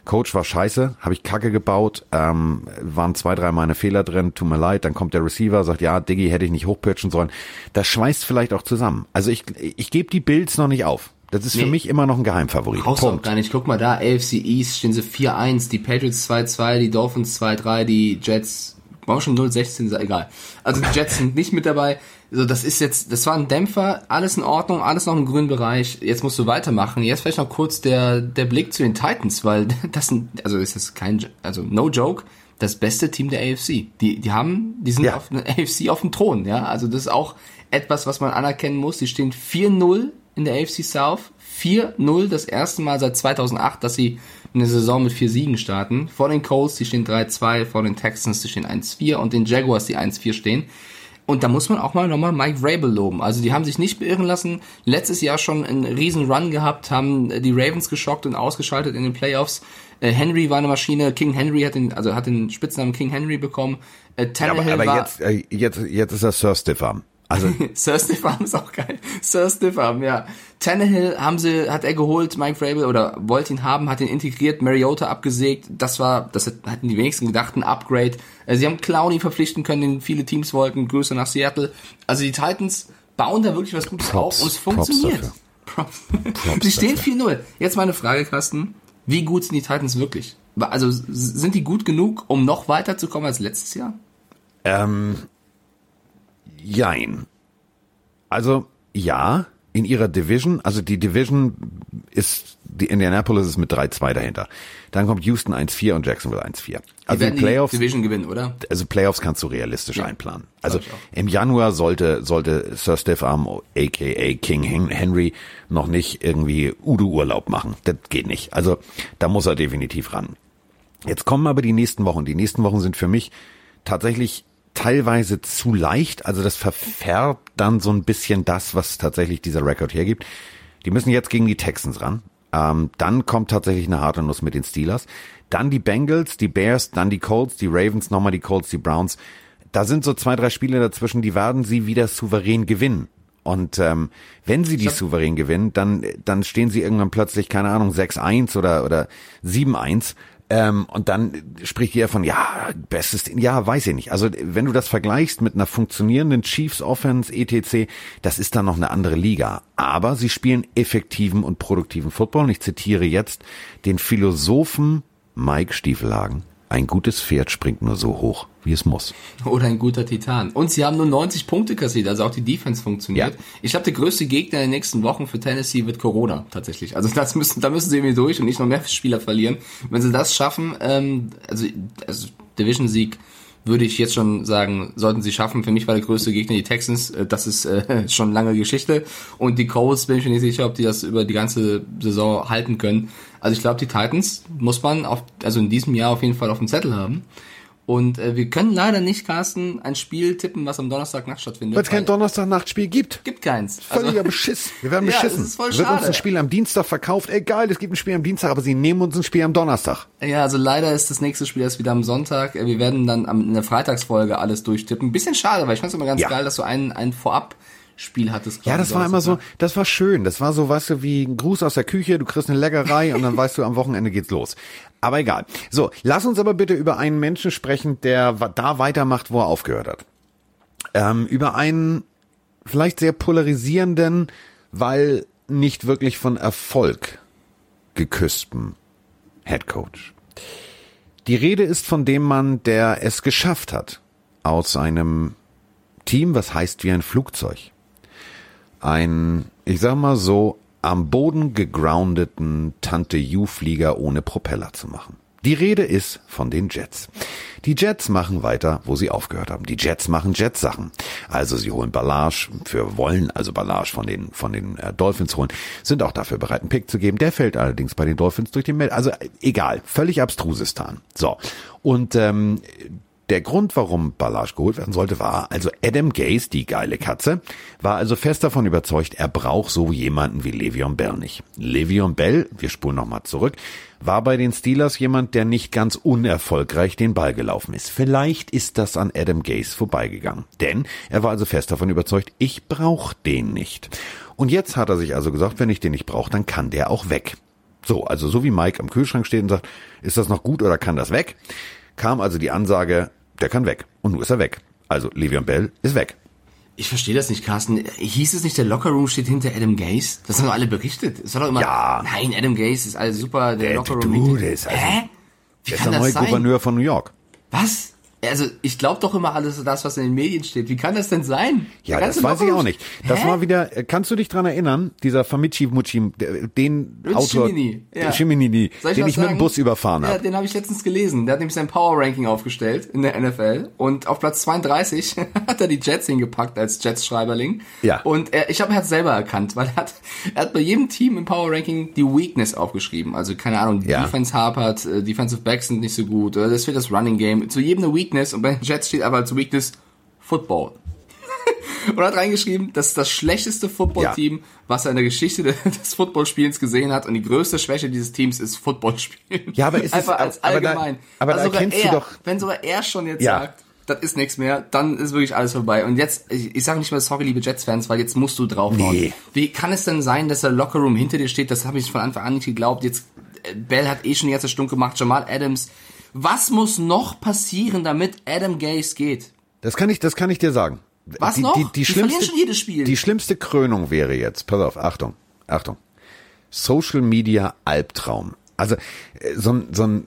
Coach war scheiße, habe ich Kacke gebaut, ähm, waren zwei, drei meine Fehler drin, tut mir leid, dann kommt der Receiver, sagt, ja, Diggi, hätte ich nicht hochpitchen sollen. Das schweißt vielleicht auch zusammen. Also ich, ich gebe die Bills noch nicht auf. Das ist für Nee. mich immer noch ein Geheimfavorit. Brauchst du auch Punkt. gar nicht. Guck mal da, AFC East stehen sie 4-1, die Patriots 2-2, die Dolphins 2-3, die Jets, warum schon 0-16, ist egal. Also die Jets sind nicht mit dabei. So, das ist jetzt, das war ein Dämpfer, alles in Ordnung, alles noch im grünen Bereich. Jetzt musst du weitermachen. Jetzt vielleicht noch kurz der, der Blick zu den Titans, weil das sind, also ist das kein, also no joke, das beste Team der AFC. Die, die haben, die sind Ja. auf der AFC auf dem Thron, ja. Also das ist auch etwas, was man anerkennen muss. Die stehen 4-0 in der AFC South. 4-0, das erste Mal seit 2008, dass sie eine Saison mit vier Siegen starten. Vor den Colts, die stehen 3-2, vor den Texans, die stehen 1-4 und den Jaguars, die 1-4 stehen. Und da muss man auch mal nochmal Mike Vrabel loben. Also die haben sich nicht beirren lassen. Letztes Jahr schon einen riesen Run gehabt, haben die Ravens geschockt und ausgeschaltet in den Playoffs. Äh, Henry war eine Maschine. King Henry hat den, also hat den Spitznamen King Henry bekommen. Äh, Ja, aber, Tannehill aber war, jetzt, äh, jetzt, jetzt ist er Sir Stiffarm. Also Sir Stiffarm ist auch geil. Sir Stiffarm, ja. Tannehill haben sie, hat er geholt, Mike Vrabel, oder wollte ihn haben, hat ihn integriert, Mariota abgesägt. Das war, das hatten die wenigsten gedacht, ein Upgrade. Äh, Sie haben Clowney verpflichten können, den viele Teams wollten. Grüße nach Seattle. Also die Titans bauen da wirklich was Gutes Props, auf und es funktioniert. Props. Props Sie stehen dafür. 4-0. Jetzt meine Frage, Carsten. Wie gut sind die Titans wirklich? Also sind die gut genug, um noch weiterzukommen als letztes Jahr? Ähm, jein. Also, ja, in ihrer Division, also die Division ist, die Indianapolis ist mit 3-2 dahinter. Dann kommt Houston 1-4 und Jacksonville 1-4. Also die Playoffs, die Division gewinnen, oder? Also Playoffs kannst du realistisch ja, einplanen. Also im Januar sollte, sollte Sir Stiff Arm, aka King Henry, noch nicht irgendwie Udo-Urlaub machen. Das geht nicht. Also da muss er definitiv ran. Jetzt kommen aber die nächsten Wochen. Die nächsten Wochen sind für mich tatsächlich teilweise zu leicht. Also das verfärbt dann so ein bisschen das, was tatsächlich dieser Rekord hergibt. Die müssen jetzt gegen die Texans ran. Ähm, dann kommt tatsächlich eine harte Nuss mit den Steelers. Dann die Bengals, die Bears, dann die Colts, die Ravens, nochmal die Colts, die Browns. Da sind so zwei, drei Spiele dazwischen, die werden sie wieder souverän gewinnen. Und ähm, wenn sie die souverän gewinnen, dann, dann stehen sie irgendwann plötzlich, keine Ahnung, 6-1 oder, oder 7-1 ähm, und dann spricht jeder von, ja, bestes, ja, weiß ich nicht. Also wenn du das vergleichst mit einer funktionierenden Chiefs Offense, etc., das ist dann noch eine andere Liga. Aber sie spielen effektiven und produktiven Football. Und ich zitiere jetzt den Philosophen Mike Stiefelhagen. Ein gutes Pferd springt nur so hoch, wie es muss. Oder ein guter Titan. Und sie haben nur 90 Punkte kassiert, also auch die Defense funktioniert. Ja. Ich glaube, der größte Gegner in den nächsten Wochen für Tennessee wird Corona tatsächlich. Also das müssen, da müssen sie irgendwie durch und nicht noch mehr Spieler verlieren. Wenn sie das schaffen, ähm, also, also Division-Sieg würde ich jetzt schon sagen, sollten sie schaffen. Für mich war der größte Gegner die Texans. Äh, das ist äh, schon lange Geschichte. Und die Colts bin ich mir nicht sicher, ob die das über die ganze Saison halten können. Also ich glaube, die Titans muss man auf, also in diesem Jahr auf jeden Fall auf dem Zettel haben. Und äh, wir können leider nicht, Carsten, ein Spiel tippen, was am Donnerstagnacht stattfindet. Weil es kein Donnerstagnachtspiel gibt. Gibt keins. Völliger also, Beschiss. Wir werden beschissen. Ja, das ist voll Wird uns ein Spiel am Dienstag verkauft. Egal, es gibt ein Spiel am Dienstag, aber sie nehmen uns ein Spiel am Donnerstag. Ja, also leider ist das nächste Spiel erst wieder am Sonntag. Wir werden dann am, in der Freitagsfolge alles durchtippen. Ein bisschen schade, weil ich fand es immer ganz ja. geil, dass du einen, einen vorab Spiel hattest. Ja, das war immer so, das war schön. Das war so, weißt du, wie ein Gruß aus der Küche, du kriegst eine Leckerei und dann weißt du, am Wochenende geht's los. Aber egal. So, lass uns aber bitte über einen Menschen sprechen, der da weitermacht, wo er aufgehört hat. Ähm, über einen vielleicht sehr polarisierenden, weil nicht wirklich von Erfolg geküssten Head Coach. Die Rede ist von dem Mann, der es geschafft hat, aus einem Team, was heißt wie ein Flugzeug, ein, ich sag mal so, am Boden gegroundeten Tante U-Flieger ohne Propeller zu machen. Die Rede ist von den Jets. Die Jets machen weiter, wo sie aufgehört haben. Die Jets machen Jets-Sachen. Also sie holen Ballage, für wollen also Ballage von den von den äh, Dolphins holen, sind auch dafür bereit, einen Pick zu geben. Der fällt allerdings bei den Dolphins durch den Meld. Also äh, egal, völlig abstrusistan. So und ähm, der Grund, warum Ballage geholt werden sollte, war also Adam Gaze, die geile Katze, war also fest davon überzeugt, er braucht so jemanden wie Le'Veon Bell nicht. Le'Veon Bell, wir spulen nochmal zurück, war bei den Steelers jemand, der nicht ganz unerfolgreich den Ball gelaufen ist. Vielleicht ist das an Adam Gaze vorbeigegangen. Denn er war also fest davon überzeugt, ich brauche den nicht. Und jetzt hat er sich also gesagt, wenn ich den nicht brauche, dann kann der auch weg. So, also so wie Mike am Kühlschrank steht und sagt, ist das noch gut oder kann das weg? Kam also die Ansage, der kann weg. Und nun ist er weg. Also Le'Veon Bell ist weg. Ich verstehe das nicht, Carsten. Hieß es nicht, der Lockerroom steht hinter Adam Gaze? Das haben doch alle berichtet. Es war doch immer, ja. nein, Adam Gaze ist alles super, der, der Lockerroom. Du, der ist also, Hä? Wie der ist der neue sein? Gouverneur von New York. Was? Also ich glaube doch immer alles das, was in den Medien steht. Wie kann das denn sein? Ja, das weiß ich auch nicht. Das Hä? war wieder, äh, kannst du dich dran erinnern, dieser Famici Mucci, den Rich Autor, Chimini, ja. Ich den ich sagen? mit dem Bus überfahren habe. Ja, den habe ich letztens gelesen. Der hat nämlich sein Power Ranking aufgestellt in der NFL und auf Platz 32 hat er die Jets hingepackt als Jets-Schreiberling. Ja. Und er, ich habe, er hat selber erkannt, weil er hat, er hat bei jedem Team im Power Ranking die Weakness aufgeschrieben. Also keine Ahnung, ja. Defense hapert, äh, Defensive Backs sind nicht so gut, oder das fehlt das Running Game. Zu jedem eine Weakness Weakness und bei den Jets steht aber als Weakness Football. und hat reingeschrieben, das ist das schlechteste Footballteam, ja. was er in der Geschichte des Footballspielens gesehen hat. Und die größte Schwäche dieses Teams ist Footballspielen. Ja, aber ist Einfach es, als allgemein. Aber da, aber also da erkennst er, du doch. Wenn sogar er schon jetzt ja. sagt, das ist nichts mehr, dann ist wirklich alles vorbei. Und jetzt, ich, ich sage nicht mal sorry, liebe Jets-Fans, weil jetzt musst du draufhauen. Nee. Wie kann es denn sein, dass der Lockerroom hinter dir steht? Das habe ich von Anfang an nicht geglaubt. Jetzt, äh, Bell hat eh schon die erste Stunde gemacht, Jamal Adams was muss noch passieren, damit Adam Gaze geht? Das kann ich, das kann ich dir sagen. Was die, noch? Die, die, die schlimmste, schon jedes Spiel. Die schlimmste Krönung wäre jetzt, pass auf, Achtung, Achtung. Social Media Albtraum. Also äh, so ein, so ein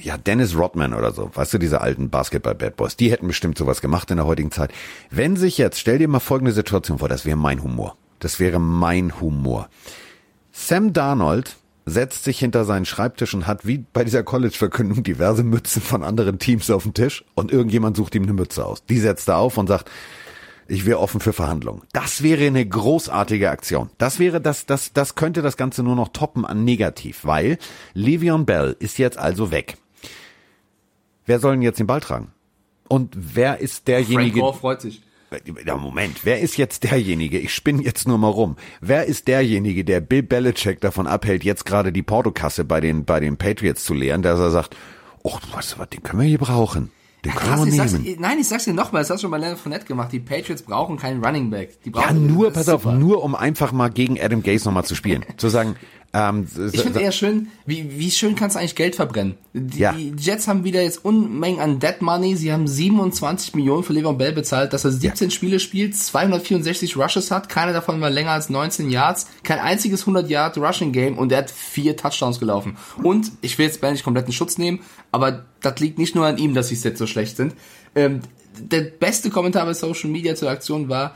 ja, Dennis Rodman oder so, weißt du, diese alten Basketball-Bad Boys, die hätten bestimmt sowas gemacht in der heutigen Zeit. Wenn sich jetzt, stell dir mal folgende Situation vor, das wäre mein Humor. Das wäre mein Humor. Sam Darnold setzt sich hinter seinen Schreibtisch und hat wie bei dieser College-Verkündung diverse Mützen von anderen Teams auf dem Tisch und irgendjemand sucht ihm eine Mütze aus. Die setzt er auf und sagt, ich wäre offen für Verhandlungen. Das wäre eine großartige Aktion. Das wäre das, das, das könnte das Ganze nur noch toppen an negativ, weil Le'Veon Bell ist jetzt also weg. Wer soll denn jetzt den Ball tragen? Und wer ist derjenige? Frank Gore freut sich. Ja, Moment, wer ist jetzt derjenige? Ich spinne jetzt nur mal rum. Wer ist derjenige, der Bill Belichick davon abhält, jetzt gerade die Portokasse bei den, bei den Patriots zu leeren, dass er sagt, oh, weißt du was, den können wir hier brauchen. Den können Krass, ich sag's, nein, ich sag's dir nochmal, das hast du schon bei Leonard Fournette gemacht. Die Patriots brauchen keinen Running Back. Die Ja, brauchen nur, das pass ist auf, super. nur um einfach mal gegen Adam Gase nochmal zu spielen. zu sagen, ähm, Ich finde eher schön, wie, wie schön kannst du eigentlich Geld verbrennen? Die, Ja. die Jets haben wieder jetzt Unmengen an Dead Money. Sie haben 27 Millionen für Le'Veon Bell bezahlt, dass er 17 Spiele spielt, 264 Rushes hat, keiner davon war länger als 19 Yards, kein einziges 100 Yard Rushing Game und er hat vier Touchdowns gelaufen. Und ich will jetzt Bell nicht komplett in Schutz nehmen, aber das liegt nicht nur an ihm, dass die Sets so schlecht sind. Ähm, der beste Kommentar bei Social Media zur Aktion war,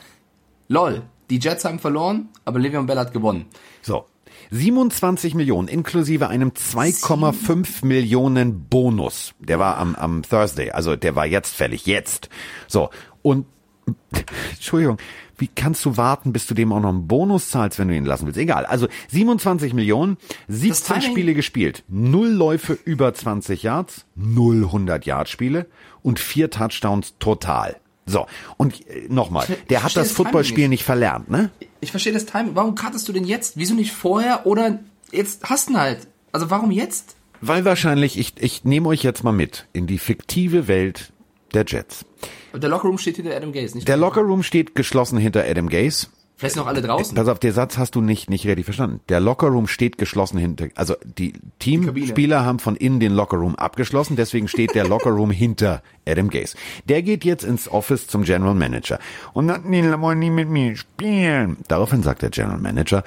lol, die Jets haben verloren, aber Le'Veon Bell hat gewonnen. So. 27 Millionen inklusive einem 2,5 Millionen Bonus. Der war am, am Thursday, also der war jetzt fällig, jetzt. So. Und, Entschuldigung, wie kannst du warten, bis du dem auch noch einen Bonus zahlst, wenn du ihn lassen willst? Egal. Also 27 Millionen, 17 Timing- Spiele gespielt, null Läufe über 20 Yards, null 100 Yard Spiele und vier Touchdowns total. So. Und äh, nochmal, der hat das Footballspiel nicht. nicht verlernt, ne? Ich verstehe das Timing. Warum cuttest du den jetzt? Wieso nicht vorher oder jetzt hast du ihn halt? Also warum jetzt? Weil wahrscheinlich, ich, ich nehme euch jetzt mal mit in die fiktive Welt der Jets. Aber Der Lockerroom steht hinter Adam Gaze, nicht? Der Lockerroom steht geschlossen hinter Adam Gase. Vielleicht noch alle draußen. Pass auf, der Satz hast du nicht, nicht richtig verstanden. Der Lockerroom steht geschlossen hinter, also die. Teamspieler haben von innen den Lockerroom abgeschlossen, deswegen steht der Lockerroom hinter Adam Gase. Der geht jetzt ins Office zum General Manager. Und dann, die wollen nie mit mir spielen. Daraufhin sagt der General Manager,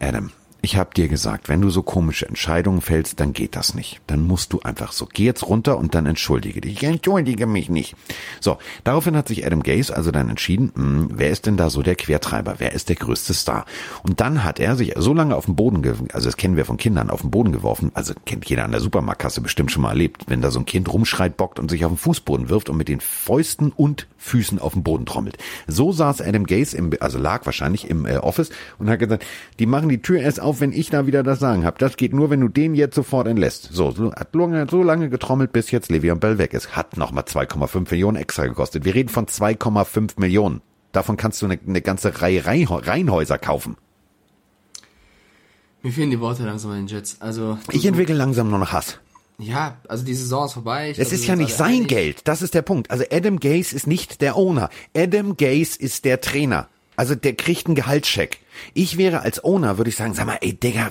Adam, ich hab dir gesagt, wenn du so komische Entscheidungen fällst, dann geht das nicht. Dann musst du einfach so. Geh jetzt runter und dann entschuldige dich. Ich entschuldige mich nicht. So, daraufhin hat sich Adam Gase also dann entschieden, mh, wer ist denn da so der Quertreiber? Wer ist der größte Star? Und dann hat er sich so lange auf den Boden, also das kennen wir von Kindern, auf den Boden geworfen. Also kennt jeder an der Supermarktkasse bestimmt schon mal erlebt, wenn da so ein Kind rumschreit, bockt und sich auf den Fußboden wirft und mit den Fäusten und Füßen auf den Boden trommelt. So saß Adam Gase im, also lag wahrscheinlich im äh, Office und hat gesagt, die machen die Tür erst auf, wenn ich da wieder das Sagen habe. Das geht nur, wenn du den jetzt sofort entlässt. So, so hat lange, so lange getrommelt, bis jetzt Le'Veon Bell weg ist. Hat nochmal 2,5 Millionen extra gekostet. Wir reden von 2,5 Millionen. Davon kannst du eine, eine ganze Reihe Reihenhä- Reihenhäuser kaufen. Mir fehlen die Worte langsam bei den Jets. Also Ich entwickle langsam nur noch Hass. ja, also die Saison ist vorbei. Ich Es glaub, ist ja nicht sein einig. Geld. Das ist der Punkt. Also Adam Gase ist nicht der Owner. Adam Gase ist der Trainer. Also der kriegt einen Gehaltscheck. Ich wäre als Owner, würde ich sagen, sag mal, ey Digga,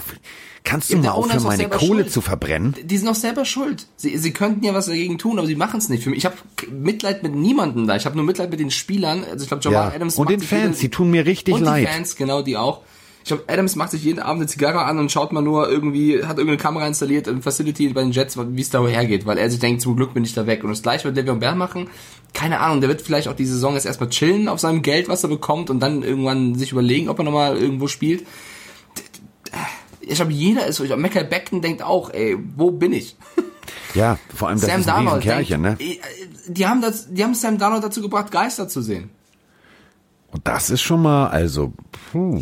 kannst du Ja, mal aufhören, meine Kohle schuld. zu verbrennen? Die sind auch selber schuld. Sie, sie könnten ja was dagegen tun, aber sie machen es nicht. Für mich, ich habe Mitleid mit niemandem da. Ich habe nur Mitleid mit den Spielern. Also ich glaube, Jamal Ja. Adams Und den Fans, die tun mir richtig und leid. die Fans, genau, die auch. Ich glaube, Adams macht sich jeden Abend eine Zigarre an und schaut mal nur irgendwie, hat irgendeine Kamera installiert im Facility bei den Jets, wie es da hergeht, weil er sich denkt, zum Glück bin ich da weg. Und das gleiche wird Le'Veon Bell machen. Keine Ahnung, der wird vielleicht auch die Saison jetzt erstmal chillen auf seinem Geld, was er bekommt und dann irgendwann sich überlegen, ob er nochmal irgendwo spielt. Ich glaube, jeder ist so. Ich glaube, Michael Beckton denkt auch, ey, wo bin ich? Ja, vor allem das Sam ist ein Darnold Riesenkerlchen, ne? denkt, die haben das, die haben Sam Darnold dazu gebracht, Geister zu sehen. Und das ist schon mal, also, puh.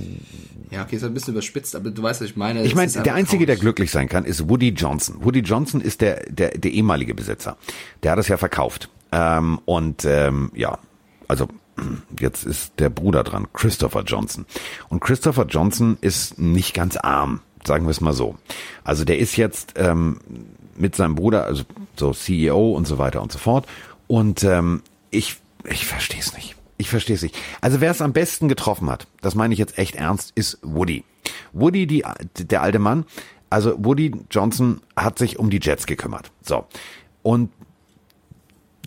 Ja, okay, ist ein bisschen überspitzt, aber du weißt, was ich meine. Ich meine, ist der Einzige, der glücklich sein kann, ist Woody Johnson. Woody Johnson ist der, der, der ehemalige Besitzer. Der hat es ja verkauft. Ähm, und ähm, ja, also jetzt ist der Bruder dran, Christopher Johnson. Und Christopher Johnson ist nicht ganz arm, sagen wir es mal so. Also der ist jetzt ähm, mit seinem Bruder, also so CEO und so weiter und so fort. Und ähm, ich, ich verstehe es nicht. Ich verstehe es nicht. Also wer es am besten getroffen hat, das meine ich jetzt echt ernst, ist Woody. Woody, die, der alte Mann, also Woody Johnson hat sich um die Jets gekümmert. So. Und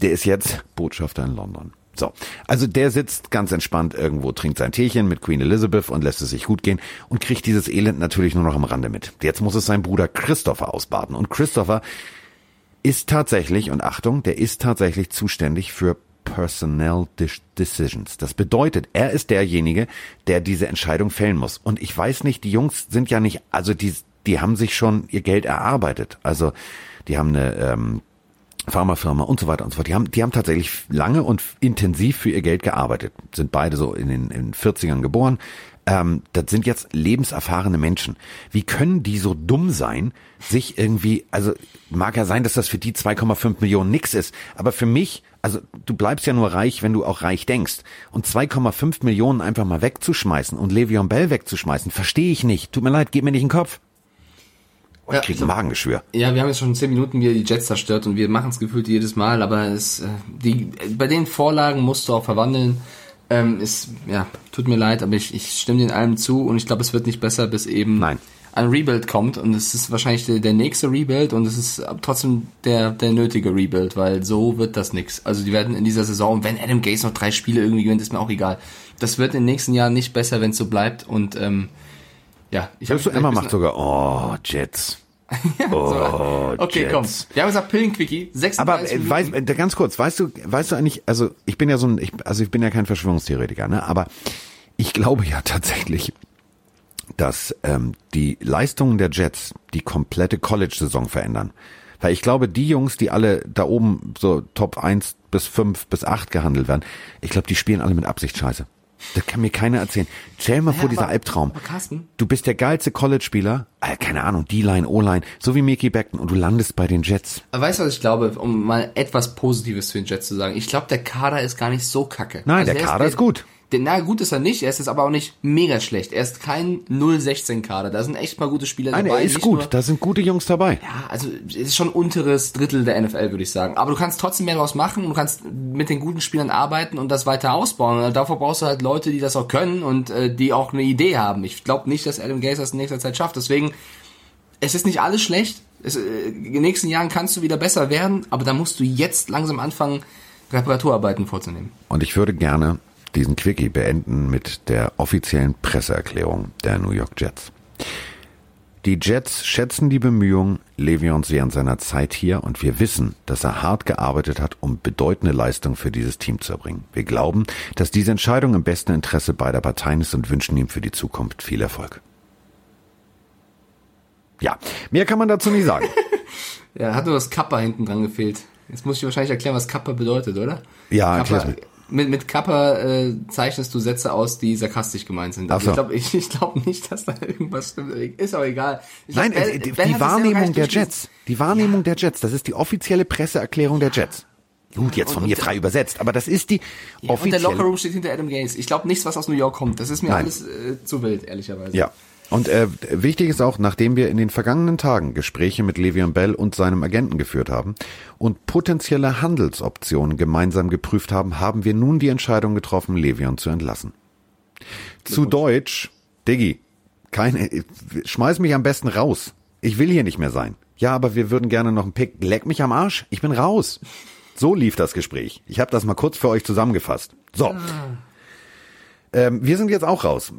der ist jetzt Botschafter in London. So, also der sitzt ganz entspannt irgendwo, trinkt sein Teechen mit Queen Elizabeth und lässt es sich gut gehen und kriegt dieses Elend natürlich nur noch am Rande mit. Jetzt muss es sein Bruder Christopher ausbaden. Und Christopher, ist tatsächlich, und Achtung, der ist tatsächlich zuständig für Personnel Decisions. Das bedeutet, er ist derjenige, der diese Entscheidung fällen muss. Und ich weiß nicht, die Jungs sind ja nicht, also die, die haben sich schon ihr Geld erarbeitet. Also die haben eine ähm, Pharmafirma und so weiter und so fort. Die haben, die haben tatsächlich lange und intensiv für ihr Geld gearbeitet. Sind beide so in den, in den 40ern geboren. Ähm, das sind jetzt lebenserfahrene Menschen. Wie können die so dumm sein, sich irgendwie, also mag ja sein, dass das für die 2,5 Millionen nix ist, aber für mich, also du bleibst ja nur reich, wenn du auch reich denkst. Und 2,5 Millionen einfach mal wegzuschmeißen und Le'Veon Bell wegzuschmeißen, verstehe ich nicht. Tut mir leid, geht mir nicht in den Kopf. Oh, ich krieg ein Magengeschwür. Ja, wir haben jetzt schon zehn Minuten wieder die Jets zerstört und wir machen es gefühlt jedes Mal, aber es, äh, die, bei den Vorlagen musst du auch verwandeln. Ähm, ist, ja, tut mir leid, aber ich, ich stimme den allem zu und ich glaube, es wird nicht besser, bis eben Nein. Ein Rebuild kommt und es ist wahrscheinlich der, der nächste Rebuild und es ist trotzdem der, der nötige Rebuild, weil so wird das nix. Also die werden in dieser Saison, wenn Adam Gaze noch drei Spiele irgendwie gewinnt, ist mir auch egal. Das wird in den nächsten Jahren nicht besser, wenn es so bleibt und ähm, ja, ich habe Emma macht sogar, oh, Jets. ja, oh, okay, Jets. komm. Wir haben gesagt Pillenquickie, 36 Aber äh, weiß, äh, ganz kurz, weißt du, weißt du eigentlich, also ich bin ja so ein, ich, also ich bin ja kein Verschwörungstheoretiker, ne? Aber ich glaube ja tatsächlich, dass ähm, die Leistungen der Jets die komplette College-Saison verändern. Weil ich glaube, die Jungs, die alle da oben so Top 1 bis 5 bis 8 gehandelt werden, ich glaube, die spielen alle mit Absicht scheiße. Das kann mir keiner erzählen. Stell mal ja, vor, dieser Albtraum. Carsten, du bist der geilste College-Spieler, äh, keine Ahnung, D-Line, O-Line, so wie Mickey Beckton und du landest bei den Jets. Weißt du, was ich glaube, um mal etwas Positives zu den Jets zu sagen? Ich glaube, der Kader ist gar nicht so kacke. Nein, also der Kader ist, ist gut. Na gut ist er nicht, er ist jetzt aber auch nicht mega schlecht. Er ist kein 0-16-Kader. Da sind echt mal gute Spieler Nein, dabei. Er ist gut, da sind gute Jungs dabei. Ja, also es ist schon unteres Drittel der NFL, würde ich sagen. Aber du kannst trotzdem mehr daraus machen und du kannst mit den guten Spielern arbeiten und das weiter ausbauen. Und davor brauchst du halt Leute, die das auch können und äh, die auch eine Idee haben. Ich glaube nicht, dass Adam Gaze das in nächster Zeit schafft. Deswegen, es ist nicht alles schlecht. Es, äh, in den nächsten Jahren kannst du wieder besser werden, aber da musst du jetzt langsam anfangen, Reparaturarbeiten vorzunehmen. Und ich würde gerne diesen Quickie beenden mit der offiziellen Presseerklärung der New York Jets. Die Jets schätzen die Bemühungen Le'Veons während seiner Zeit hier und wir wissen, dass er hart gearbeitet hat, um bedeutende Leistungen für dieses Team zu erbringen. Wir glauben, dass diese Entscheidung im besten Interesse beider Parteien ist und wünschen ihm für die Zukunft viel Erfolg. Ja, mehr kann man dazu nicht sagen. ja, hat nur das Kappa hinten dran gefehlt. Jetzt muss ich wahrscheinlich erklären, was Kappa bedeutet, oder? Ja, erklär's mir mit, mit Kappa äh, zeichnest du Sätze aus, die sarkastisch gemeint sind. So. Ich glaube ich, ich glaub nicht, dass da irgendwas stimmt. Ist auch egal. Ich Nein, glaub, ben, die, die Wahrnehmung der Jets. Die Wahrnehmung ja. der Jets, das ist die offizielle Presseerklärung der Jets. Gut, jetzt von und, mir frei übersetzt, aber das ist die ja, offizielle... Und der Lockerroom steht hinter Adam Gaze. Ich glaube nichts, was aus New York kommt. Das ist mir Nein. alles äh, zu wild, ehrlicherweise. Ja, und äh, wichtig ist auch, nachdem wir in den vergangenen Tagen Gespräche mit Le'Veon Bell und seinem Agenten geführt haben und potenzielle Handelsoptionen gemeinsam geprüft haben, haben wir nun die Entscheidung getroffen, Le'Veon zu entlassen. Zu Deutsch, Diggi, keine, schmeiß mich am besten raus. Ich will hier nicht mehr sein. Ja, aber wir würden gerne noch einen Pick. Leck mich am Arsch. Ich bin raus. So lief das Gespräch. Ich habe das mal kurz für euch zusammengefasst. So. Ah. Ähm, wir sind jetzt auch raus.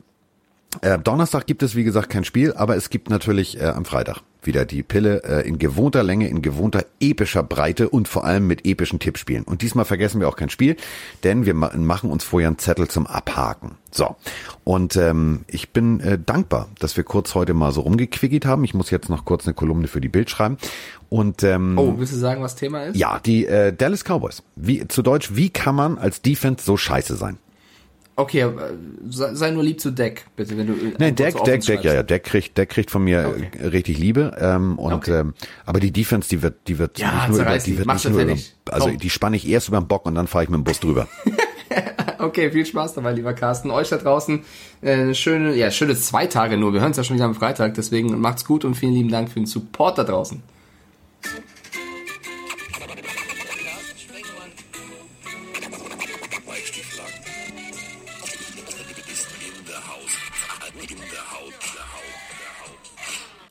Äh, Donnerstag gibt es, wie gesagt, kein Spiel, aber es gibt natürlich äh, am Freitag wieder die Pille äh, in gewohnter Länge, in gewohnter epischer Breite und vor allem mit epischen Tippspielen. Und diesmal vergessen wir auch kein Spiel, denn wir ma machen uns vorher einen Zettel zum Abhaken. So, und ähm, ich bin äh, dankbar, dass wir kurz heute mal so rumgequickigt haben. Ich muss jetzt noch kurz eine Kolumne für die Bild schreiben. Und ähm, oh, willst du sagen, was Thema ist? Ja, die äh, Dallas Cowboys. Wie zu Deutsch, wie kann man als Defense so scheiße sein? Okay, äh, sei nur lieb zu Deck, bitte, wenn du. Nein, Deck, Deck, Deck, ja, ja, Deck kriegt, Deck kriegt von mir okay. richtig Liebe. Ähm, und okay. ähm, aber die Defense, die wird, die wird ja, nicht nur über, die wird nicht nur über, also die spanne ich erst über den Bock und dann fahre ich mit dem Bus drüber. okay, viel Spaß dabei, lieber Carsten. Euch da draußen äh, schöne, ja, schöne zwei Tage nur. Wir hören es ja schon wieder am Freitag, deswegen macht's gut und vielen lieben Dank für den Support da draußen.